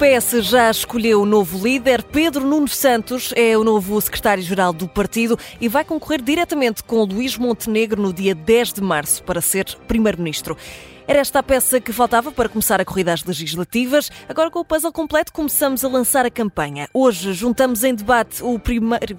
PS já escolheu o novo líder. Pedro Nuno Santos é o novo secretário-geral do partido e vai concorrer diretamente com Luís Montenegro no dia 10 de março para ser primeiro-ministro. Era esta a peça que faltava para começar a corrida às legislativas. Agora, com o puzzle completo, começamos a lançar a campanha. Hoje juntamos em debate o primeiro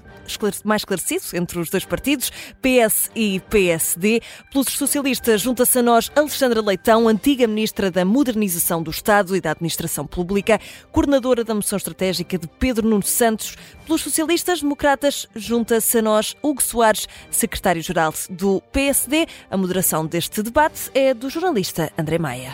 mais esclarecido entre os dois partidos, PS e PSD. Pelos socialistas, junta-se a nós Alexandra Leitão, antiga Ministra da Modernização do Estado e da Administração Pública, coordenadora da moção estratégica de Pedro Nuno Santos. Pelos socialistas democratas, junta-se a nós Hugo Soares, secretário-geral do PSD. A moderação deste debate é do jornalista jornalista André Maia.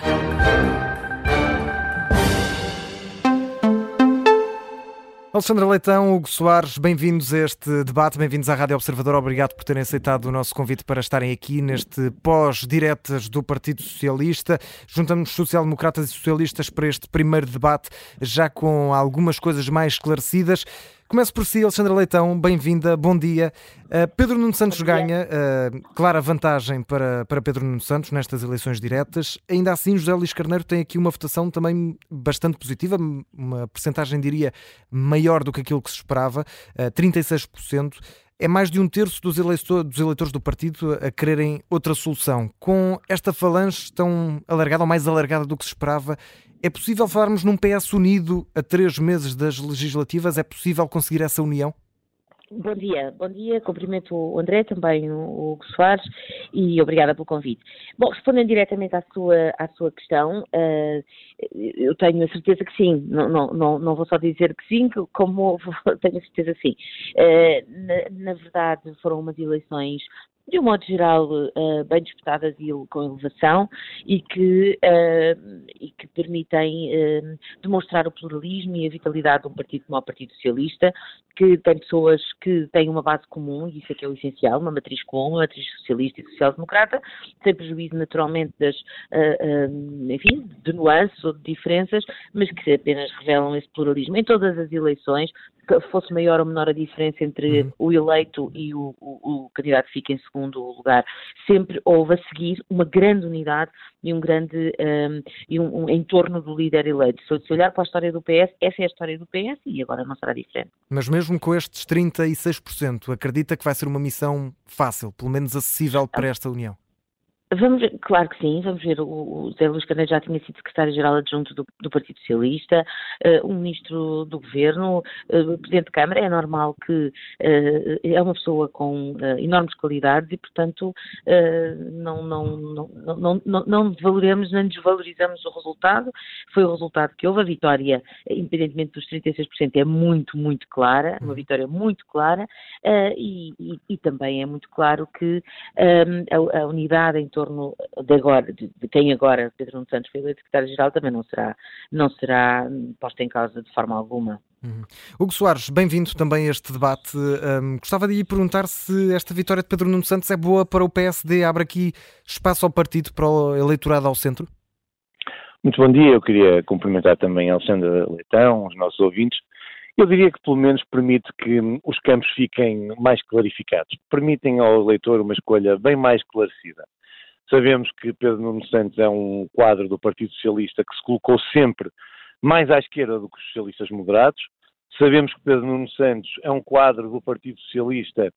Alexandra Leitão, Hugo Soares, bem-vindos a este debate, bem-vindos à Rádio Observador. Obrigado por terem aceitado o nosso convite para estarem aqui neste pós-diretas do Partido Socialista. Juntamos social-democratas e socialistas para este primeiro debate, já com algumas coisas mais esclarecidas. Começo por si, Alexandra Leitão, bem-vinda, bom dia. Uh, Pedro Nuno Santos ganha, uh, clara vantagem para, para Pedro Nuno Santos nestas eleições diretas. Ainda assim, José Luís Carneiro tem aqui uma votação também bastante positiva, uma percentagem, diria, maior do que aquilo que se esperava, uh, 36% é mais de um terço dos eleitores do partido a quererem outra solução. Com esta falange tão alargada, ou mais alargada do que se esperava, é possível falarmos num PS unido a três meses das legislativas? É possível conseguir essa união? Bom dia, bom dia, cumprimento o André, também o Hugo Soares e obrigada pelo convite. Bom, respondendo diretamente à sua, à sua questão, uh, eu tenho a certeza que sim, não, não, não, não, vou só dizer que sim, como tenho a certeza que sim. Uh, na, na, verdade, foram umas eleições de um modo geral, uh, bem disputadas e com elevação e que, uh, e que permitem uh, demonstrar o pluralismo e a vitalidade de um partido como o Partido Socialista, que tem pessoas que têm uma base comum, e isso é que é o essencial, uma matriz comum, uma matriz socialista e social-democrata, sem prejuízo naturalmente das, enfim, de nuances ou de diferenças, mas que apenas revelam esse pluralismo. Em todas as eleições, fosse maior ou menor a diferença entre uhum. o eleito e o, o, o, candidato que fica em segundo lugar. Sempre houve a seguir uma grande unidade e um grande um, e um, um, em torno do líder eleito. Se olhar para a história do PS, essa é a história do PS e agora não será diferente. Mas mesmo com estes 36%, acredita que vai ser uma missão fácil, pelo menos acessível para esta União? Vamos ver, claro que sim, vamos ver, o, o Zé Luís Carneiro já tinha sido secretário-geral adjunto do, do, Partido Socialista, uh, um ministro do Governo, uh, Presidente de Câmara, é normal que uh, é uma pessoa com enormes qualidades e, portanto, não, não, não, não, não, não nem desvalorizamos o resultado, foi o resultado que houve, a vitória, independentemente dos 36%, é muito, muito clara, uma uhum. vitória muito clara, e, e, e, também é muito claro que a, a unidade em torno de agora, de, de quem agora Pedro Nuno Santos foi eleito secretário-geral, também não será, não será posta em causa de forma alguma. Uhum. Hugo Soares, bem-vindo também a este debate. Um, gostava de lhe perguntar se esta vitória de Pedro Nuno Santos é boa para o PSD, abre aqui espaço ao partido para o eleitorado ao centro? Muito bom dia, eu queria cumprimentar também a Alexandra Leitão, os nossos ouvintes. Eu diria que pelo menos permite que os campos fiquem mais clarificados, permitem ao eleitor uma escolha bem mais esclarecida. Sabemos que Pedro Nuno Santos é um quadro do Partido Socialista que se colocou sempre mais à esquerda do que os socialistas moderados. Sabemos que Pedro Nuno Santos é um quadro do Partido Socialista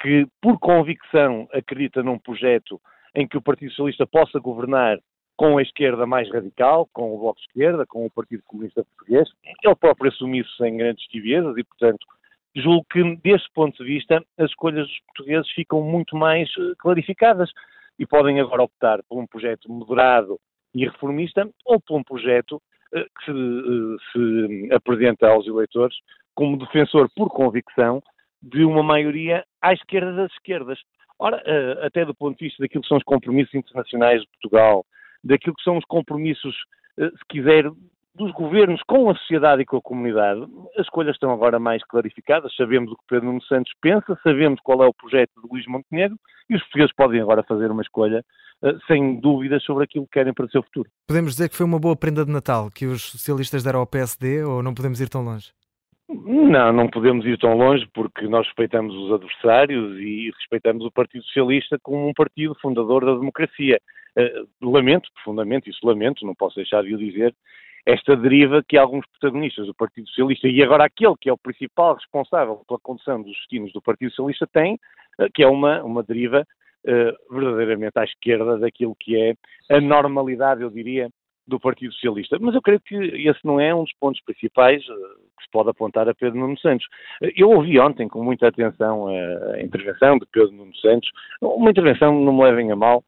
que, por convicção, acredita num projeto em que o Partido Socialista possa governar com a esquerda mais radical, com o Bloco de Esquerda, com o Partido Comunista Português. Ele próprio assumiu isso sem grandes tibiezas e, portanto, julgo que, desse ponto de vista, as escolhas dos portugueses ficam muito mais eh, clarificadas e podem agora optar por um projeto moderado e reformista ou por um projeto uh, que se, uh, se, apresenta aos eleitores como defensor por convicção de uma maioria à esquerda das esquerdas. Ora, uh, até do ponto de vista daquilo que são os compromissos internacionais de Portugal, daquilo que são os compromissos, se quiser, dos governos com a sociedade e com a comunidade, as escolhas estão agora mais clarificadas, sabemos o que Pedro Nuno Santos pensa, sabemos qual é o projeto de Luís Montenegro e os portugueses podem agora fazer uma escolha uh, sem dúvidas sobre aquilo que querem para o seu futuro. Podemos dizer que foi uma boa prenda de Natal que os socialistas deram ao PSD ou não podemos ir tão longe? Não, não podemos ir tão longe porque nós respeitamos os adversários e respeitamos o Partido Socialista como um partido fundador da democracia. Uh, lamento profundamente, isso lamento, não posso deixar de o dizer, esta deriva que alguns protagonistas do Partido Socialista e agora aquele que é o principal responsável pela condução dos destinos do Partido Socialista tem, uh, que é uma, uma deriva uh, verdadeiramente à esquerda daquilo que é a normalidade, eu diria, do Partido Socialista. Mas eu creio que esse não é um dos pontos principais que se pode apontar a Pedro Nuno Santos. Eu ouvi ontem com muita atenção a intervenção de Pedro Nuno Santos, uma intervenção, não me levem a mal,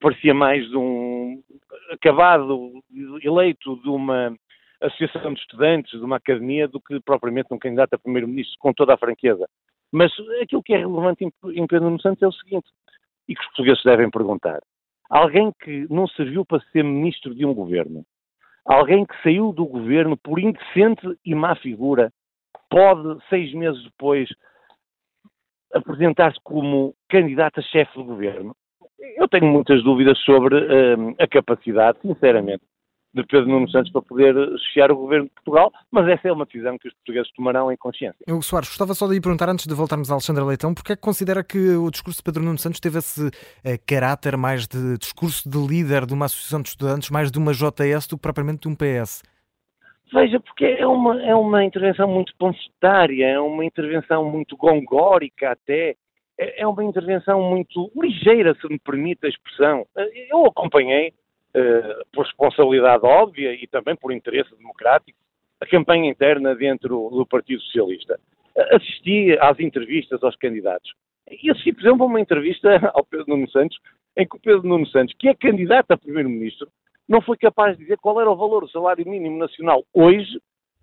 parecia mais um acabado eleito de uma associação de estudantes, de uma academia, do que propriamente um candidato a primeiro-ministro, com toda a franqueza. Mas aquilo que é relevante em Pedro Nuno Santos é o seguinte, e que os portugueses devem perguntar. Alguém que não serviu para ser ministro de um governo, alguém que saiu do governo por indecente e má figura, pode, seis meses depois, apresentar-se como candidato a chefe do governo? Eu tenho muitas dúvidas sobre uh, a capacidade, sinceramente, de Pedro Nuno Santos para poder chefiar o governo de Portugal, mas essa é uma decisão que os portugueses tomarão em consciência. Hugo Soares, gostava só de lhe perguntar, antes de voltarmos a Alexandre Leitão, porque é que considera que o discurso de Pedro Nuno Santos teve esse uh, caráter mais de discurso de líder de uma associação de estudantes, mais de uma JS do que propriamente de um PS? Veja, porque é uma, é uma intervenção muito panfletária, é uma intervenção muito gongórica até, é, é uma intervenção muito ligeira, se me permite a expressão. Eu acompanhei, uh, por responsabilidade óbvia e também por interesse democrático, a campanha interna dentro do Partido Socialista. Assisti às entrevistas aos candidatos. E assisti, por exemplo, a uma entrevista ao Pedro Nuno Santos, em que o Pedro Nuno Santos, que é candidato a primeiro-ministro, não foi capaz de dizer qual era o valor do salário mínimo nacional hoje,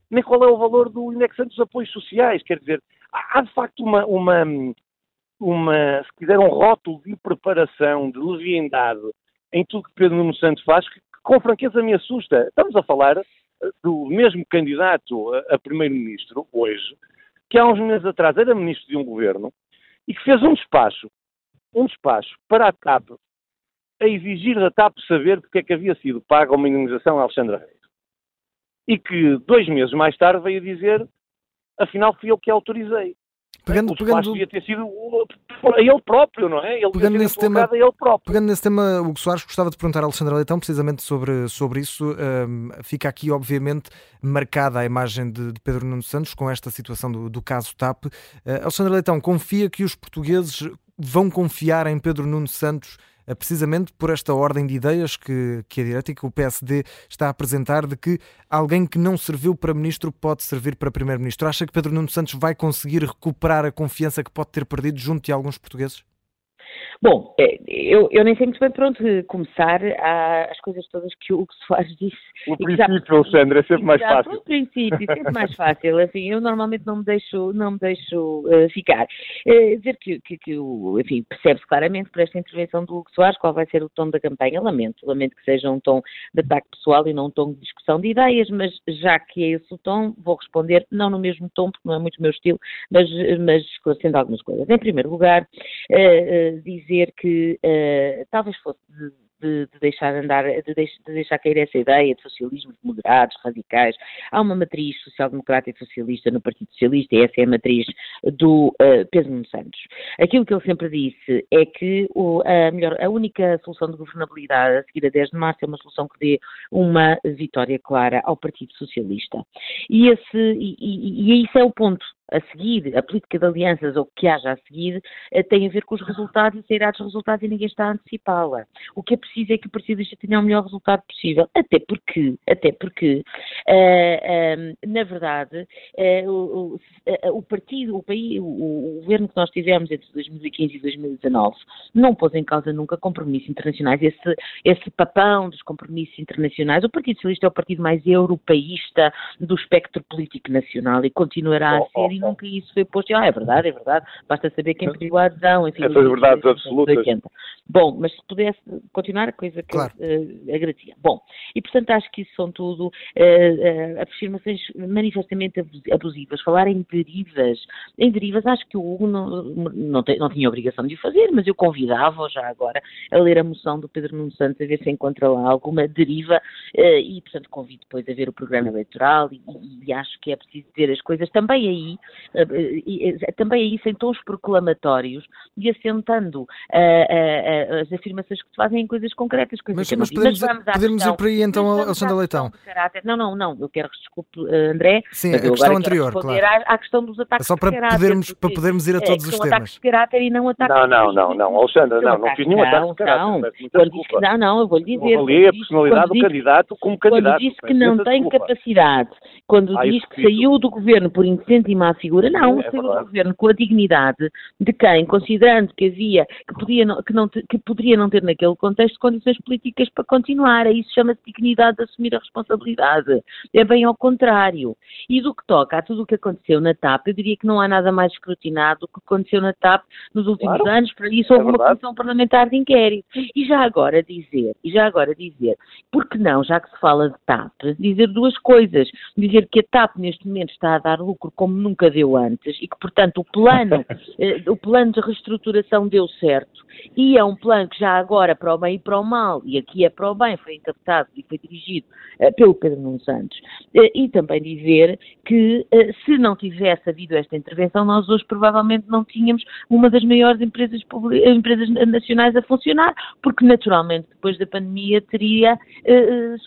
nem qual é o valor do indexante dos apoios sociais. Quer dizer, há de facto uma, uma, uma, se quiser, um rótulo de preparação, de leviandade em tudo que Pedro Nuno Santos faz, que, com franqueza me assusta. Estamos a falar eh, do mesmo candidato a, a primeiro-ministro, hoje, que há uns meses atrás era ministro de um governo e que fez um despacho, um despacho para a TAP a exigir da TAP saber porque é que havia sido paga uma indenização a Alexandre Reis. E que dois meses mais tarde veio dizer, afinal fui eu que autorizei. Pegando, o pegando... devia ter sido ele próprio, não é? Ele pegando nesse tema, ele próprio. Pegando nesse tema, Hugo Soares, gostava de perguntar a Alexandra Leitão precisamente sobre, sobre isso. Um, fica aqui, obviamente, marcada a imagem de, de, Pedro Nuno Santos com esta situação do, do caso TAP. Uh, Alexandra Leitão, confia que os portugueses vão confiar em Pedro Nuno Santos precisamente por esta ordem de ideias que, que a direita e que o PSD está a apresentar de que alguém que não serviu para ministro pode servir para primeiro-ministro. Acha que Pedro Nuno Santos vai conseguir recuperar a confiança que pode ter perdido junto de alguns portugueses? Bom, é, eu, eu nem sei muito bem por onde começar as coisas todas que o Hugo Soares disse. O princípio, já, Sandra, é sempre mais fácil. O princípio, sempre mais fácil. Assim, eu normalmente não me deixo, não me deixo uh, ficar. Uh, dizer que, que, que enfim, percebe-se claramente por esta intervenção do Hugo Soares qual vai ser o tom da campanha. Lamento, lamento que seja um tom de ataque pessoal e não um tom de discussão de ideias, mas já que é esse o tom, vou responder, não no mesmo tom, porque não é muito o meu estilo, mas, mas esclarecendo algumas coisas. Em primeiro lugar, uh, dizer dizer que uh, talvez fosse de, de, de, deixar andar, de, de, deixar cair essa ideia de socialismos moderados, radicais. Há uma matriz social-democrata e socialista no Partido Socialista e essa é a matriz do uh, Pedro Nuno Santos. Aquilo que ele sempre disse é que o, a, melhor, a única solução de governabilidade a seguir a 10 de março é uma solução que dê uma vitória clara ao Partido Socialista. E, esse, e, e, e isso é o ponto a seguir, a política de alianças ou o que haja a seguir, eh, tem a ver com os resultados e sairá dos resultados e ninguém está a antecipá-la. O que é preciso é que o Partido Socialista tenha o melhor resultado possível, até porque, até porque, uh, uh, na verdade, uh, o, o, partido, o país, o, o, governo que nós tivemos entre 2015 e 2019 não pôs em causa nunca compromissos internacionais, esse, esse papão dos compromissos internacionais. O Partido Socialista é o partido mais europeísta do espectro político nacional e continuará oh, a ser e nunca isso foi posto. Ah, é verdade, é verdade. Basta saber quem pediu a adesão. Enfim, Essas verdades absolutas. 80. Bom, mas se pudesse continuar, a coisa que claro. eu uh, agradecia. Bom, e portanto acho que isso são tudo uh, uh, afirmações manifestamente abusivas. Falar em derivas, em derivas acho que o Hugo não, não, tem, não tinha obrigação de o fazer, mas eu convidava já agora a ler a moção do Pedro Nuno Santos a ver se encontra lá alguma deriva e portanto convido depois a ver o programa eleitoral e, e, e acho que é preciso dizer as coisas também aí também é isso em tons proclamatórios e assentando as afirmações que se fazem em coisas concretas. Coisas mas, mas podemos, mas podemos ir por aí então, Alexandre Leitão. Não, não, não, eu quero, desculpe, André. Sim, a questão anterior, claro. À, à, questão dos ataques é só para de caráter. Podermos, para podermos ir a todos os temas. ataques de caráter e não ataques Não, não, não, não, Alexandre, não, não fiz nenhum ataque de caráter. Não, não, não, eu vou lhe dizer. Avaliei a personalidade do candidato como candidato. Quando disse que não tem capacidade, quando diz que saiu do governo por incentivar a figura, não, saiu do governo com a dignidade de quem, considerando que havia, que, podia não, que, não, que poderia não ter naquele contexto condições políticas para continuar. Isso chama-se dignidade de assumir a responsabilidade. É bem ao contrário. E do que toca a tudo o que aconteceu na TAP, eu diria que não há nada mais escrutinado do que aconteceu na TAP nos últimos claro. anos, para isso houve é uma comissão parlamentar de inquérito. E já agora dizer, e já agora dizer, porque não, já que se fala de TAP, dizer duas coisas. Dizer que a TAP neste momento está a dar lucro como nunca deu antes e que, portanto, o plano, eh, o plano de reestruturação deu certo e é um plano que já agora para o bem e para o mal, e aqui é para o bem, foi encaptado e foi dirigido uh, pelo Pedro Nuno Santos. Uh, e também dizer que uh, se não tivesse havido esta intervenção, nós hoje provavelmente não tínhamos uma das maiores empresas, empresas nacionais a funcionar, porque naturalmente depois da pandemia teria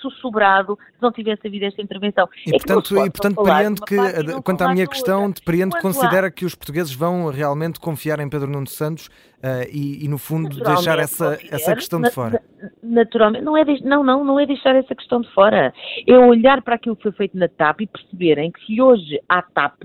sussurrado se não tivesse havido esta intervenção. E é portanto, e, portanto Periando que, quanto à minha questão, Periando considera que os portugueses vão realmente confiar em Pedro Nuno Santos e, e, no fundo deixar essa, essa questão de fora? Naturalmente, não, é de, não, não, não é deixar essa questão de fora. É olhar para aquilo que foi feito na TAP e perceberem que se hoje há TAP,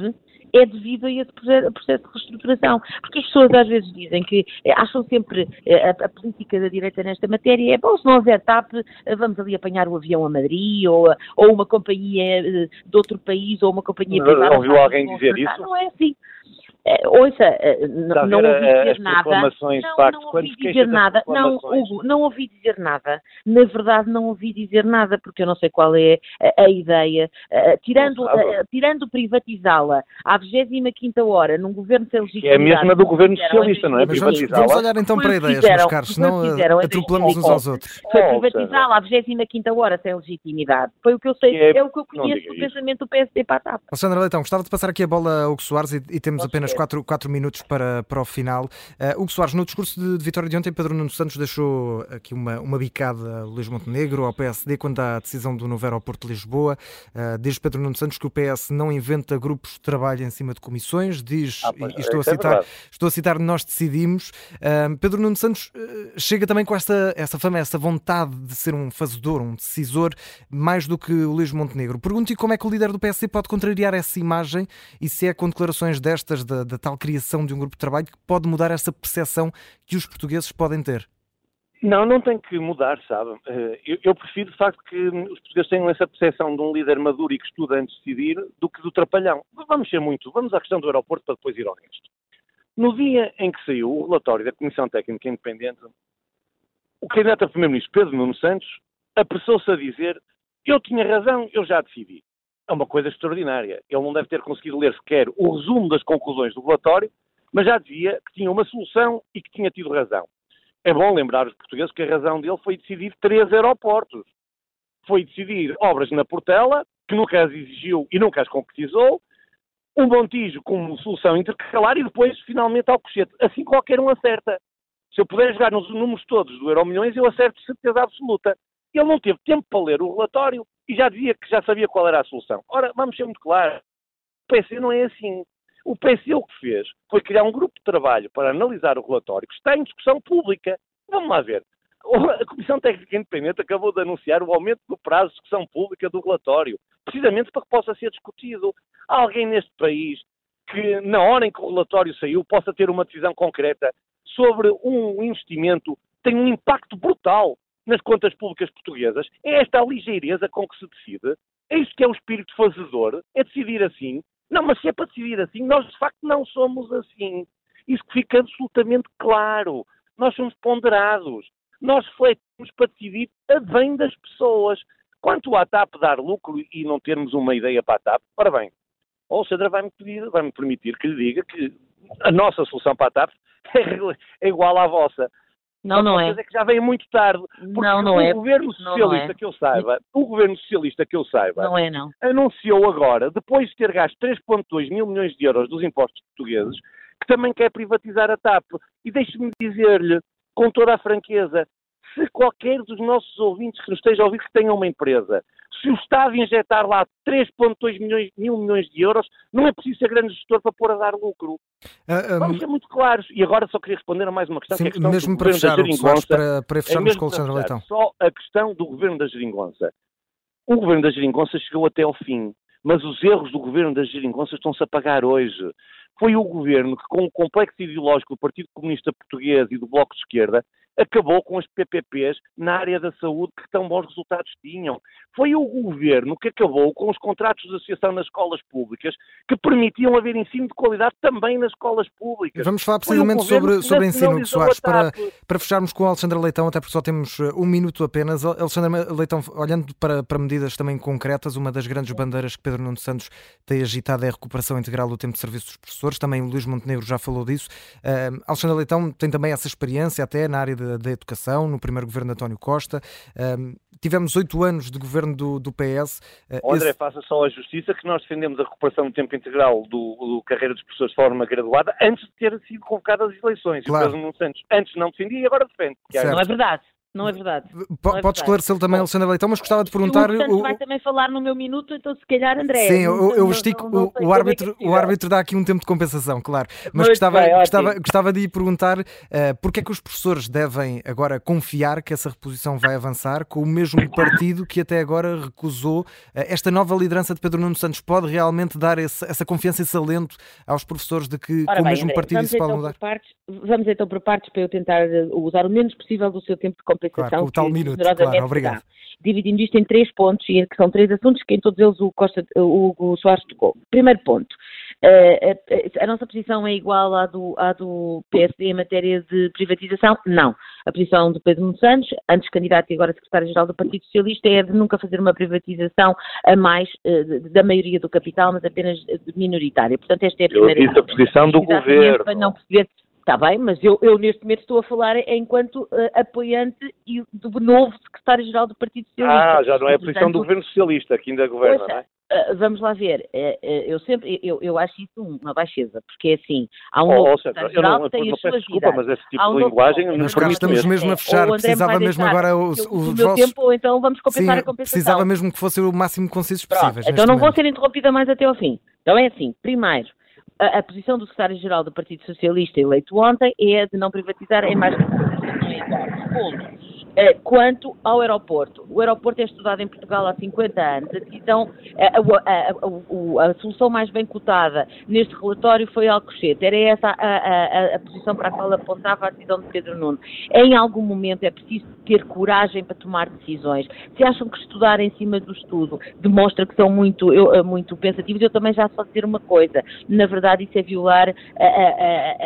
é devido a esse processo de reestruturação. Porque as pessoas às vezes dizem que eh, acham sempre eh, a, a, política da direita nesta matéria é bom, se não houver TAP, eh, vamos ali apanhar o avião a Madrid ou, ou uma companhia de outro país ou uma companhia privada. Não ouviu alguém dizer isso? Não é assim. Uh, ouça, uh, não, ouvi dizer nada. Não, não ouvi dizer nada. Não, Hugo, não ouvi dizer nada. Na verdade, não ouvi dizer nada, porque eu não sei qual é a, a ideia. Uh, tirando, tirando privatizá-la à 25 hora, num governo sem legitimidade. É a mesma do governo socialista, não é? Vamos, vamos, olhar então para ideias, meus caros, senão atropelamos uns aos outros. Foi privatizá-la à 25 hora sem legitimidade. Foi o que eu sei, é, é o que eu conheço do pensamento do PSD para a TAP. Alexandre Leitão, gostava de passar aqui a bola a Hugo Soares e, e temos apenas quatro, minutos para, para o final. Uh, Hugo Soares, no discurso de, de, vitória de ontem, Pedro Nuno Santos deixou aqui uma, uma bicada a Luís Montenegro, ao PSD, quando há a decisão do novo aeroporto de Lisboa. Uh, diz Pedro Nuno Santos que o PS não inventa grupos de trabalho em cima de comissões, diz, ah, e, estou, a é citar, é estou a citar, nós decidimos. Uh, Pedro Nuno Santos chega também com esta, essa fama, essa vontade de ser um fazedor, um decisor, mais do que o Luís Montenegro. Pergunto-lhe como é que o líder do PSD pode contrariar essa imagem e se é com declarações destas da, da tal criação de um grupo de trabalho que pode mudar essa percepção que os portugueses podem ter? Não, não tem que mudar, sabe? Eh, eu, eu, prefiro, de facto, que os portugueses tenham essa percepção de um líder maduro e que estuda antes de decidir do que do trapalhão. Vamos ser muito. Vamos à questão do aeroporto para depois ir ao resto. No dia em que saiu o relatório da Comissão Técnica Independente, o candidato a primeiro-ministro, Pedro Nuno Santos, apressou-se a dizer eu tinha razão, eu já decidi é uma coisa extraordinária. Ele não deve ter conseguido ler sequer o resumo das conclusões do relatório, mas já dizia que tinha uma solução e que tinha tido razão. É bom lembrar os portugueses que a razão dele foi decidir três aeroportos. Foi decidir obras na Portela, que nunca as exigiu e nunca as concretizou, um Montijo como solução intercalar e depois, finalmente, ao Cochete. Assim qualquer um acerta. Se eu puder jogar nos números todos do Euro Milhões, eu acerto de certeza absoluta. Ele não teve tempo para ler o relatório e já dizia que já sabia qual era a solução. Ora, vamos ser muito claros. O PC não é assim. O PC o que fez foi criar um grupo de trabalho para analisar o relatório que está em discussão pública. Vamos lá ver. A Comissão Técnica Independente acabou de anunciar o aumento do prazo de discussão pública do relatório, precisamente para que possa ser discutido. Há alguém neste país que, na hora em que o relatório saiu, possa ter uma decisão concreta sobre um investimento que tem um impacto brutal nas contas públicas portuguesas, é esta a ligeireza com que se decide, é isso que é o espírito fazedor, é decidir assim. Não, mas se é para decidir assim, nós de facto não somos assim. Isso fica absolutamente claro. Nós somos ponderados. Nós refletimos para decidir a bem das pessoas. Quanto à TAP dar lucro e não termos uma ideia para a TAP, ora bem, Alexandra vai-me vai permitir que lhe diga que a nossa solução para a TAP é igual à vossa. Não, não é. é que já veio muito tarde. Não, não o é. governo socialista não é. que eu saiba, o governo socialista que eu saiba, Não é, não. anunciou agora, depois de ter gasto 3,2 mil milhões de euros dos impostos portugueses, que também quer privatizar a TAP. E deixe-me dizer-lhe, com toda a franqueza, se qualquer dos nossos ouvintes que nos esteja a ouvir que tenha uma empresa, se o Estado injetar lá 3,2 milhões, mil milhões de euros, não é preciso ser grande gestor para pôr a dar lucro. Ah, Vamos ah, ser muito claros. E agora só queria responder a mais uma questão, sim, que é a questão mesmo para fechar, Soares, para, para É fecharmos mesmo com o Alexandre Leitão. Só a questão do governo da geringonça. O governo da geringonça chegou até ao fim, mas os erros do governo da geringonça estão-se a pagar hoje. Foi o governo que, com o complexo ideológico do Partido Comunista Português e do Bloco de Esquerda, acabou com as PPPs na área da saúde que tão bons resultados tinham. Foi o governo que acabou com os contratos de associação nas escolas públicas que permitiam haver ensino de qualidade também nas escolas públicas. Vamos falar precisamente sobre, sobre ensino, Soares, para. Para fecharmos com o Alexandre Leitão, até porque só temos uh, um minuto apenas. Al- Alexandre Leitão, olhando para, para medidas também concretas, uma das grandes bandeiras que Pedro Nuno Santos tem agitado é a recuperação integral do tempo de serviço dos professores. Também o Luís Montenegro já falou disso. Uh, Alexandre Leitão tem também essa experiência até na área da, educação, no primeiro governo de António Costa. Um, tivemos oito anos de governo do, do PS. Uh, Ó, André, esse- faça só a justiça que nós defendemos a recuperação do tempo integral do, do carreira dos professores de forma graduada antes de ter sido convocadas as eleições. Claro. E o Pedro Nuno Santos antes não defendia e agora defende. Certo. Não é verdade. Não é verdade. po- não é pode esclarecê-lo também, Bom, Alexandre Leitão, mas gostava de O perguntar. Hugo Santos o- vai também falar no meu minuto, então se calhar André. Sim, eu, eu não- estico. não- não o, o é que é árbitro, o árbitro dá aqui um tempo de compensação, claro. Mas Muito gostava, bem, gostava, gostava de lhe perguntar uh, porque é que os professores devem agora confiar que essa reposição vai avançar com o mesmo partido que até agora recusou uh, esta nova liderança de Pedro Nuno Santos? Pode realmente dar esse- essa confiança, esse alento aos professores de que Ora com o bem, mesmo André, partido isso pode então mudar? por partes, vamos então por partes para eu tentar eh, usar o menos possível do seu tempo de compensação. Claro, o tal que minuto, claro, obrigado. dá. Dividindo isto em três pontos, e que são três assuntos que em todos eles o, Costa, o Hugo Soares tocou. Primeiro ponto, eh, a, nossa posição é igual à do, à do PSD em matéria de privatização? Não. A posição do Pedro Nuno Santos, antes candidato e agora secretário-geral do Partido Socialista, é de nunca fazer uma privatização a mais eh, da maioria do capital, mas apenas eh, de minoritária. Portanto, esta é a Eu primeira disse a posição do Exatamente, governo. Para não perceber. Está bem, mas eu, eu neste momento estou a falar enquanto eh, apoiante e do novo secretário-geral do Partido Socialista. Ah, já não é a posição do governo socialista que ainda governa, Ouça, não é? eh, vamos lá ver. eh, eu sempre, eu, eu acho isso uma baixeza, porque é assim, há um Oh, novo oh, secretário-geral não, que tem as suas desculpa, mas esse tipo Há um de linguagem não cá permite estamos mesmo. a fechar. o Precisava mesmo agora eu- o os meu tempo, ou então vamos Sim, compensar a compensação. precisava mesmo que fosse o máximo concisos Pronto, possíveis. então não vou momento. ser interrompida mais até ao fim. Então é assim, primeiro, a, a posição do secretário-geral do Partido Socialista eleito ontem é de não privatizar em mais Segundo, eh, quanto ao aeroporto. O aeroporto é estudado em Portugal há 50 anos. Decisão, eh, a, a- a- a solução mais bem cotada neste relatório foi Alcochete. Era essa a, posição para a qual apontava a decisão de Pedro Nuno. Em algum momento é preciso ter coragem para tomar decisões. Se acham que estudar em cima do estudo demonstra que são muito, eu- eh, muito pensativos, eu também já só dizer uma coisa. Na verdade, isso é violar,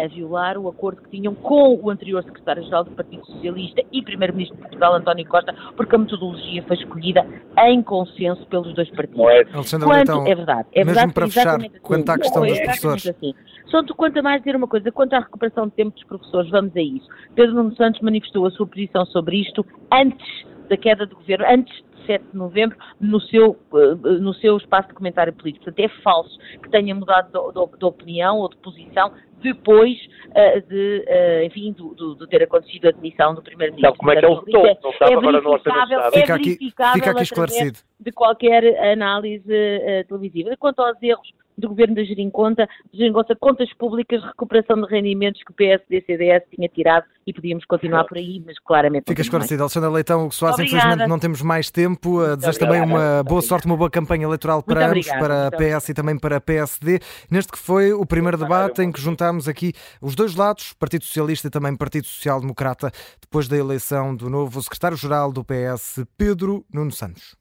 a violar o acordo que tinham com o anterior secretário-geral do Partido Socialista e primeiro-ministro de Portugal, António Costa, porque a metodologia foi escolhida em consenso pelos dois partidos. Não é Alexandre Quanto, Leitão, é verdade, é mesmo verdade, para fechar, exatamente assim. quanto à questão Foi dos professores. Assim. Só tu quanto a mais dizer uma coisa, quanto à recuperação de tempo dos professores, vamos a isso. Pedro Nuno Santos manifestou a sua posição sobre isto antes da queda do governo, antes de 7 de novembro, no seu, eh, no seu espaço de comentário político. Portanto, é falso que tenha mudado de, de- de opinião ou de posição depois eh, de, eh, enfim, do, do- de ter acontecido a demissão do primeiro-ministro. Sabe como é que ele Portanto, votou? isso Não sabe é agora no Orçamento de é Fica aqui, verificável fica aqui através esclarecido. de qualquer análise eh, televisiva. Quanto aos erros do governo da Geringonça, Geringonça, contas públicas, recuperação de rendimentos que o PSD CDS tinha tirado e podíamos continuar por aí, mas claramente não Fica esclarecido. Alexandre Leitão, Hugo Soares, infelizmente não temos mais tempo. Uh, Desejo também uma boa sorte, uma boa campanha eleitoral para Muito ambos, obrigada. para PS e também para a PSD. Neste que foi o primeiro debate em que juntámos aqui os dois lados, Partido Socialista e também Partido Social Democrata, depois da eleição do novo secretário-geral do PS, Pedro Nuno Santos.